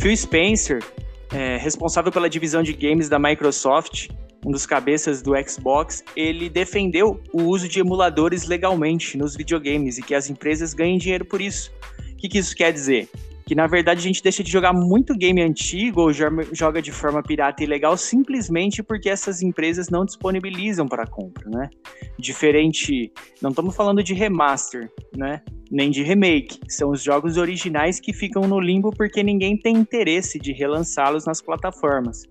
Phil Spencer, é, responsável pela divisão de games da Microsoft, um dos cabeças do Xbox, ele defendeu o uso de emuladores legalmente nos videogames e que as empresas ganhem dinheiro por isso. O que, que isso quer dizer? Que na verdade a gente deixa de jogar muito game antigo ou joga de forma pirata e ilegal simplesmente porque essas empresas não disponibilizam para compra, né? Diferente, não estamos falando de remaster, né? Nem de remake, são os jogos originais que ficam no limbo porque ninguém tem interesse de relançá-los nas plataformas.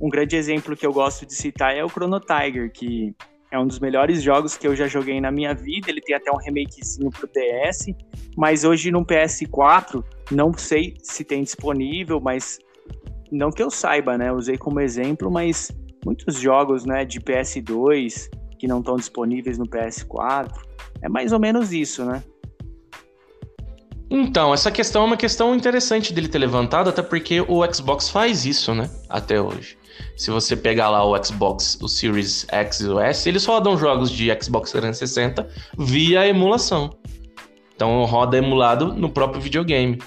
Um grande exemplo que eu gosto de citar é o Chrono Tiger, que é um dos melhores jogos que eu já joguei na minha vida. Ele tem até um remakezinho pro DS, mas hoje no PS4 não sei se tem disponível, mas não que eu saiba, né? Usei como exemplo, mas muitos jogos, né, de PS2 que não estão disponíveis no PS4. É mais ou menos isso, né? Então, essa questão é uma questão interessante dele ter levantado, até porque o Xbox faz isso, né? Até hoje. Se você pegar lá o Xbox, o Series X e o S, eles rodam jogos de Xbox 360 via emulação. Então roda emulado no próprio videogame.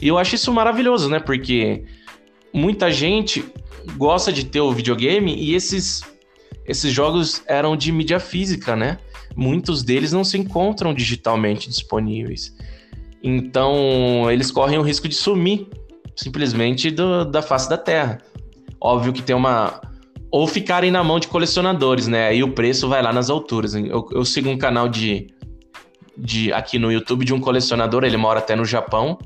E eu acho isso maravilhoso, né? Porque muita gente gosta de ter o videogame e esses, esses jogos eram de mídia física, né? Muitos deles não se encontram digitalmente disponíveis. Então, eles correm o risco de sumir simplesmente do, da face da Terra. Óbvio que tem uma. Ou ficarem na mão de colecionadores, né? Aí o preço vai lá nas alturas. Eu, eu sigo um canal de, de aqui no YouTube de um colecionador, ele mora até no Japão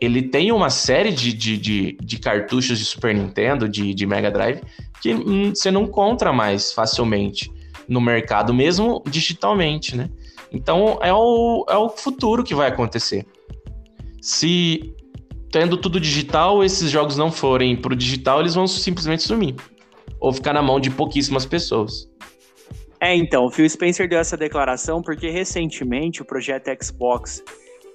ele tem uma série de, de, de, de cartuchos de Super Nintendo, de, de Mega Drive, que hum, você não encontra mais facilmente no mercado, mesmo digitalmente, né? Então é o, é o futuro que vai acontecer. Se tendo tudo digital, esses jogos não forem pro digital, eles vão simplesmente sumir. Ou ficar na mão de pouquíssimas pessoas. É, então, o Phil Spencer deu essa declaração porque recentemente o projeto Xbox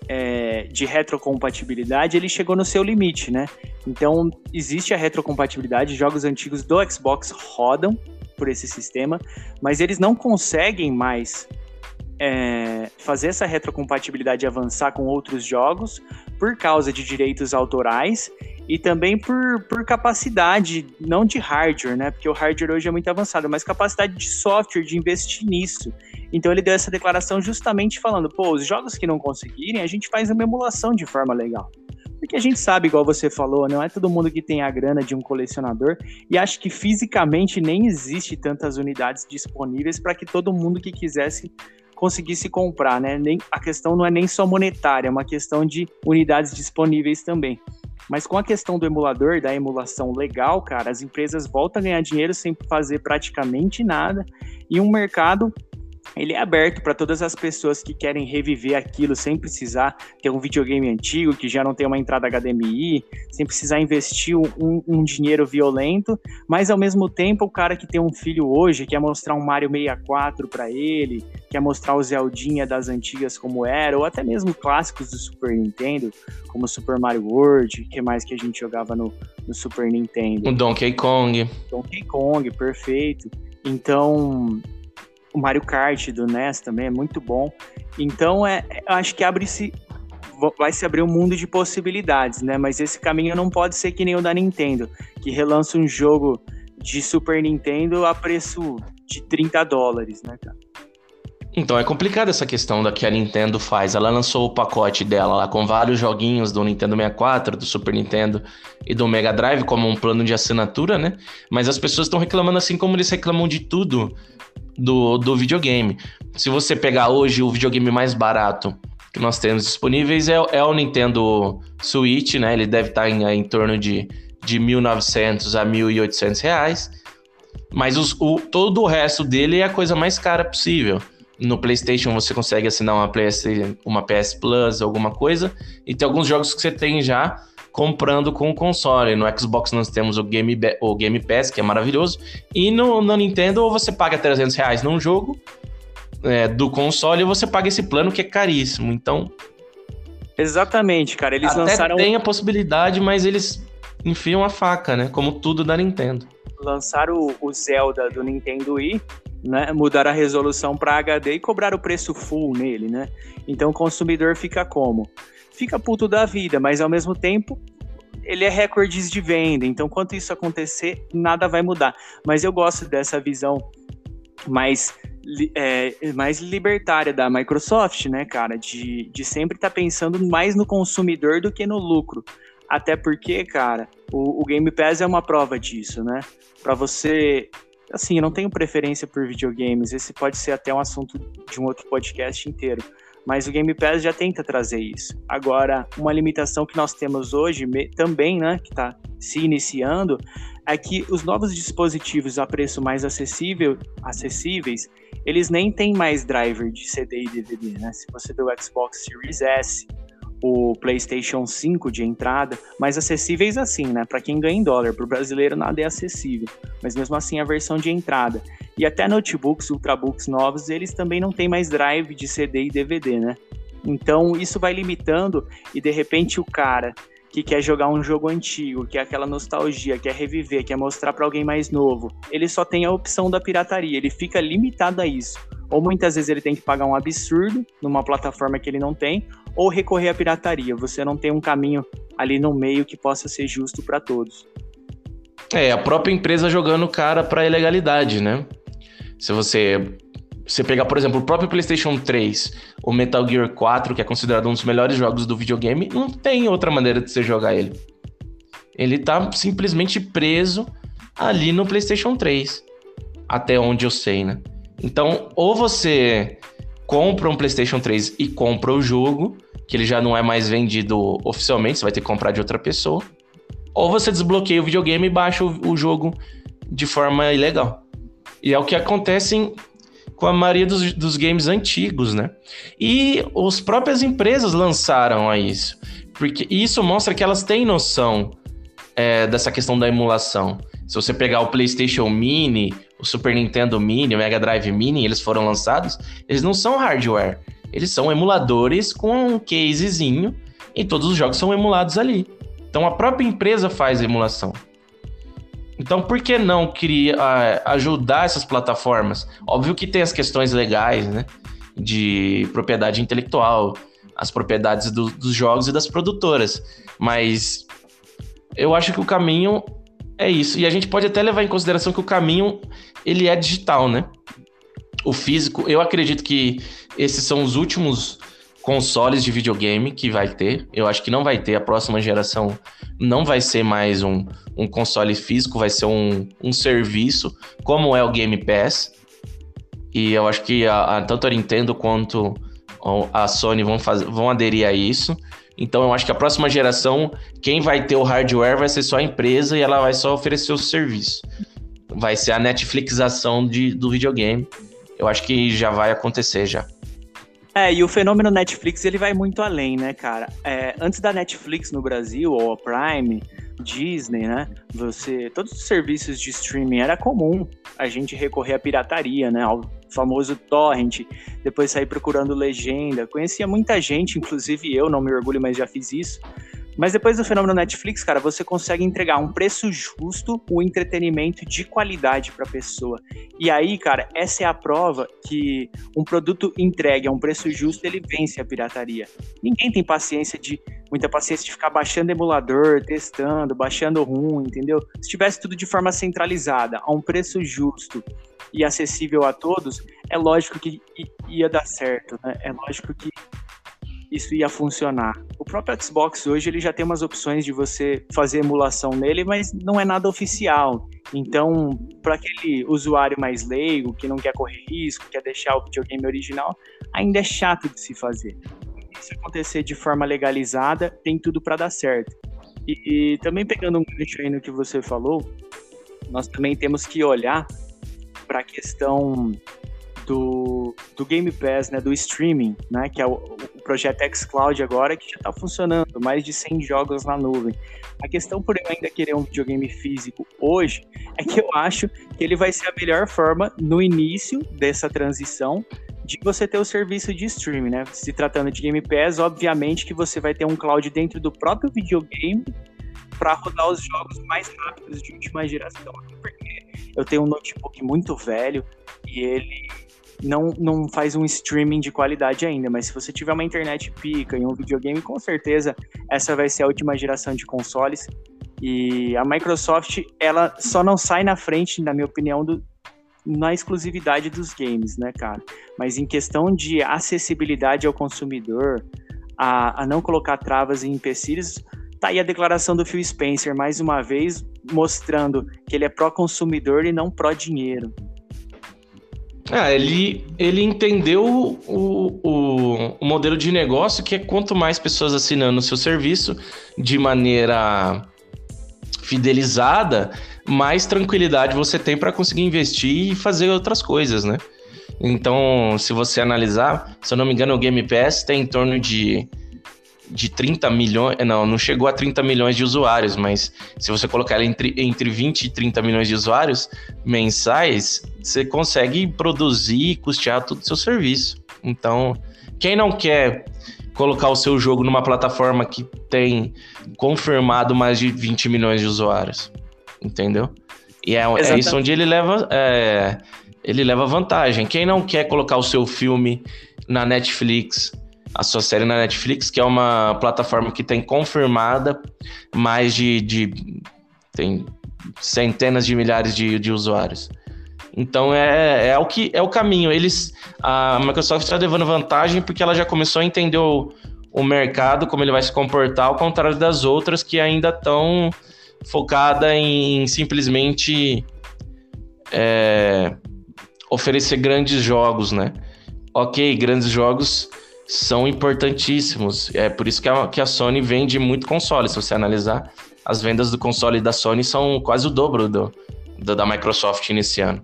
é, de retrocompatibilidade, ele chegou no seu limite, né? Então, existe a retrocompatibilidade, jogos antigos do Xbox rodam por esse sistema, mas eles não conseguem mais é, fazer essa retrocompatibilidade avançar com outros jogos por causa de direitos autorais e também por, por capacidade, não de hardware, né? Porque o hardware hoje é muito avançado, mas capacidade de software de investir nisso. Então ele deu essa declaração justamente falando, pô, os jogos que não conseguirem, a gente faz uma emulação de forma legal. Porque a gente sabe, igual você falou, não é todo mundo que tem a grana de um colecionador e acho que fisicamente nem existe tantas unidades disponíveis para que todo mundo que quisesse conseguisse comprar, né? Nem, a questão não é nem só monetária, é uma questão de unidades disponíveis também. Mas com a questão do emulador, da emulação legal, cara, as empresas voltam a ganhar dinheiro sem fazer praticamente nada e um mercado ele é aberto para todas as pessoas que querem reviver aquilo sem precisar ter um videogame antigo, que já não tem uma entrada HDMI, sem precisar investir um, um, dinheiro violento, mas ao mesmo tempo o cara que tem um filho hoje quer mostrar um Mario 64 para ele, quer mostrar o Zeldinha das antigas como era, ou até mesmo clássicos do Super Nintendo, como Super Mario World, que mais que a gente jogava no, no Super Nintendo? O Donkey Kong. Donkey Kong, perfeito. Então, o Mario Kart do NES também é muito bom. Então, é, acho que abre-se vai se abrir um mundo de possibilidades, né? Mas esse caminho não pode ser que nem o da Nintendo, que relança um jogo de Super Nintendo a preço de 30 dólares, né, cara? Então, é complicada essa questão da que a Nintendo faz. Ela lançou o pacote dela lá com vários joguinhos do Nintendo 64, do Super Nintendo e do Mega Drive como um plano de assinatura, né? Mas as pessoas estão reclamando assim como eles reclamam de tudo do, do videogame. Se você pegar hoje o videogame mais barato que nós temos disponíveis é, é o Nintendo Switch, né? Ele deve estar em, em torno de, de 1.900 a 1.800 reais. Mas os, o, todo o resto dele é a coisa mais cara possível. No PlayStation você consegue assinar uma PS, uma PS Plus, alguma coisa, e tem alguns jogos que você tem já comprando com o console. No Xbox nós temos o Game, o Game Pass, que é maravilhoso, e no, no Nintendo você paga 300 reais num jogo é, do console e você paga esse plano que é caríssimo. Então. Exatamente, cara. Eles até lançaram. Tem a possibilidade, mas eles enfiam a faca, né? Como tudo da Nintendo. Lançaram o Zelda do Nintendo Wii né, mudar a resolução para HD e cobrar o preço full nele, né? Então o consumidor fica como? Fica puto da vida, mas ao mesmo tempo ele é recordes de venda. Então, quanto isso acontecer, nada vai mudar. Mas eu gosto dessa visão mais, é, mais libertária da Microsoft, né, cara? De, de sempre estar tá pensando mais no consumidor do que no lucro. Até porque, cara, o, o Game Pass é uma prova disso, né? Para você assim, eu não tenho preferência por videogames, esse pode ser até um assunto de um outro podcast inteiro. Mas o Game Pass já tenta trazer isso. Agora, uma limitação que nós temos hoje também, né, que está se iniciando, é que os novos dispositivos a preço mais acessível, acessíveis, eles nem têm mais driver de CD e DVD, né? Se você der o Xbox Series S, o PlayStation 5 de entrada, mais acessíveis assim, né? Para quem ganha em dólar, para o brasileiro nada é acessível, mas mesmo assim a versão de entrada. E até notebooks, ultrabooks novos, eles também não têm mais drive de CD e DVD, né? Então isso vai limitando e de repente o cara que quer jogar um jogo antigo, que é aquela nostalgia, quer reviver, quer mostrar para alguém mais novo, ele só tem a opção da pirataria, ele fica limitado a isso. Ou muitas vezes ele tem que pagar um absurdo numa plataforma que ele não tem, ou recorrer à pirataria. Você não tem um caminho ali no meio que possa ser justo para todos. É, a própria empresa jogando cara para ilegalidade, né? Se você você pegar, por exemplo, o próprio PlayStation 3, o Metal Gear 4, que é considerado um dos melhores jogos do videogame, não tem outra maneira de você jogar ele. Ele tá simplesmente preso ali no PlayStation 3. Até onde eu sei, né? Então, ou você compra um PlayStation 3 e compra o jogo, que ele já não é mais vendido oficialmente, você vai ter que comprar de outra pessoa. Ou você desbloqueia o videogame e baixa o, o jogo de forma ilegal. E é o que acontece com a maioria dos, dos games antigos, né? E as próprias empresas lançaram a isso. Porque isso mostra que elas têm noção é, dessa questão da emulação. Se você pegar o PlayStation Mini, o Super Nintendo Mini, o Mega Drive Mini, eles foram lançados, eles não são hardware. Eles são emuladores com um casezinho e todos os jogos são emulados ali. Então a própria empresa faz a emulação. Então, por que não queria ajudar essas plataformas? Óbvio que tem as questões legais, né? De propriedade intelectual, as propriedades do, dos jogos e das produtoras. Mas eu acho que o caminho é isso. E a gente pode até levar em consideração que o caminho ele é digital, né? O físico, eu acredito que esses são os últimos consoles de videogame que vai ter. Eu acho que não vai ter. A próxima geração não vai ser mais um, um console físico, vai ser um, um serviço, como é o Game Pass. E eu acho que a, a, tanto a Nintendo quanto a Sony vão, fazer, vão aderir a isso. Então eu acho que a próxima geração, quem vai ter o hardware vai ser só a empresa e ela vai só oferecer o serviço. Vai ser a Netflixação de, do videogame. Eu acho que já vai acontecer já. É, e o fenômeno Netflix ele vai muito além, né, cara? É, antes da Netflix no Brasil, ou a Prime, Disney, né? Você, todos os serviços de streaming era comum a gente recorrer à pirataria, né? Ao famoso torrent, depois sair procurando legenda. Conhecia muita gente, inclusive eu, não me orgulho, mas já fiz isso. Mas depois do fenômeno Netflix, cara, você consegue entregar um preço justo, o um entretenimento de qualidade para a pessoa. E aí, cara, essa é a prova que um produto entregue a um preço justo, ele vence a pirataria. Ninguém tem paciência de muita paciência de ficar baixando emulador, testando, baixando ruim, entendeu? Se tivesse tudo de forma centralizada, a um preço justo e acessível a todos, é lógico que ia dar certo, né? É lógico que isso ia funcionar. O próprio Xbox hoje ele já tem umas opções de você fazer emulação nele, mas não é nada oficial. Então, para aquele usuário mais leigo, que não quer correr risco, quer deixar o videogame original, ainda é chato de se fazer. Se acontecer de forma legalizada, tem tudo para dar certo. E, e, também pegando um gancho aí no que você falou, nós também temos que olhar para a questão do, do Game Pass, né, do streaming, né, que é o, projeto xCloud agora, que já está funcionando, mais de 100 jogos na nuvem. A questão por eu ainda querer um videogame físico hoje é que eu acho que ele vai ser a melhor forma no início dessa transição de você ter o serviço de streaming, né? Se tratando de Game Pass, obviamente que você vai ter um cloud dentro do próprio videogame para rodar os jogos mais rápidos de última geração. Porque eu tenho um notebook muito velho e ele não, não faz um streaming de qualidade ainda, mas se você tiver uma internet pica e um videogame, com certeza essa vai ser a última geração de consoles. E a Microsoft, ela só não sai na frente, na minha opinião, do, na exclusividade dos games, né, cara? Mas em questão de acessibilidade ao consumidor, a, a não colocar travas e empecilhos, tá aí a declaração do Phil Spencer, mais uma vez, mostrando que ele é pró-consumidor e não pró-dinheiro. Ah, ele, ele entendeu o, o, o, modelo de negócio que é quanto mais pessoas assinando o seu serviço de maneira fidelizada, mais tranquilidade você tem para conseguir investir e fazer outras coisas, né? Então, se você analisar, se eu não me engano, o Game Pass tem em torno de de 30 milhões. Não, não chegou a 30 milhões de usuários, mas se você colocar ela entre, entre 20 e 30 milhões de usuários mensais, você consegue produzir e custear todo o seu serviço. Então, quem não quer colocar o seu jogo numa plataforma que tem confirmado mais de 20 milhões de usuários? Entendeu? E é, é isso onde ele leva. É, ele leva vantagem. Quem não quer colocar o seu filme na Netflix a sua série na Netflix, que é uma plataforma que tem confirmada mais de, de tem centenas de milhares de, de usuários. Então é, é o que é o caminho. Eles a Microsoft está levando vantagem porque ela já começou a entender o, o mercado, como ele vai se comportar, ao contrário das outras que ainda estão focada em simplesmente é, oferecer grandes jogos, né? Ok, grandes jogos são importantíssimos. É por isso que a, que a Sony vende muito console. Se você analisar, as vendas do console da Sony são quase o dobro do, do da Microsoft nesse ano.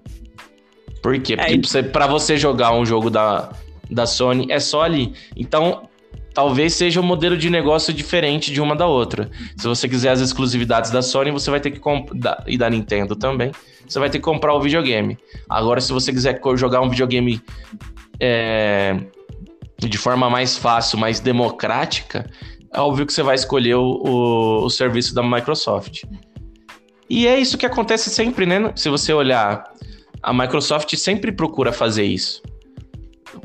Por quê? Porque é, você, para você jogar um jogo da, da Sony é só ali. Então, talvez seja um modelo de negócio diferente de uma da outra. Se você quiser as exclusividades da Sony, você vai ter que comprar. E da Nintendo também. Você vai ter que comprar o videogame. Agora, se você quiser jogar um videogame. É, de forma mais fácil, mais democrática, é óbvio que você vai escolher o, o, o, serviço da Microsoft. E é isso que acontece sempre, né? Se você olhar, a Microsoft sempre procura fazer isso.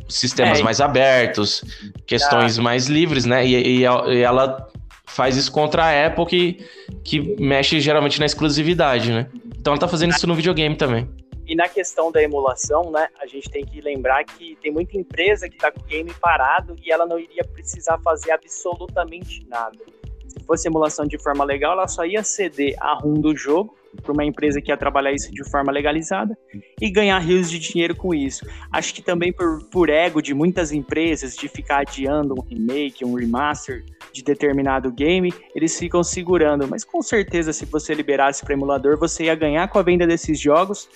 Sistemas é, mais abertos, questões mais livres, né? E, e, e, ela faz isso contra a Apple, que, que mexe geralmente na exclusividade, né? Então ela tá fazendo isso no videogame também. E na questão da emulação, né, a gente tem que lembrar que tem muita empresa que está com o game parado e ela não iria precisar fazer absolutamente nada. Se fosse emulação de forma legal, ela só ia ceder a ROM do jogo para uma empresa que ia trabalhar isso de forma legalizada e ganhar rios de dinheiro com isso. Acho que também por, por ego de muitas empresas de ficar adiando um remake, um remaster de determinado game, eles ficam segurando. Mas com certeza, se você liberasse para emulador, você ia ganhar com a venda desses jogos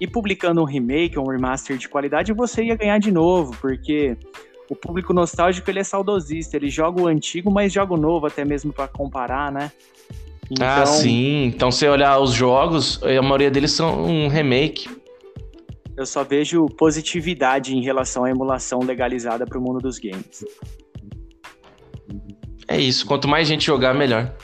e publicando um remake, um remaster de qualidade, você ia ganhar de novo, porque o público nostálgico ele é saudosista, ele joga o antigo, mas joga o novo até mesmo para comparar, né? Ah, então... Ah, sim. Então, se olhar os jogos, a maioria deles são um remake. Eu só vejo positividade em relação à emulação legalizada para o mundo dos games. É isso. Quanto mais gente jogar, melhor.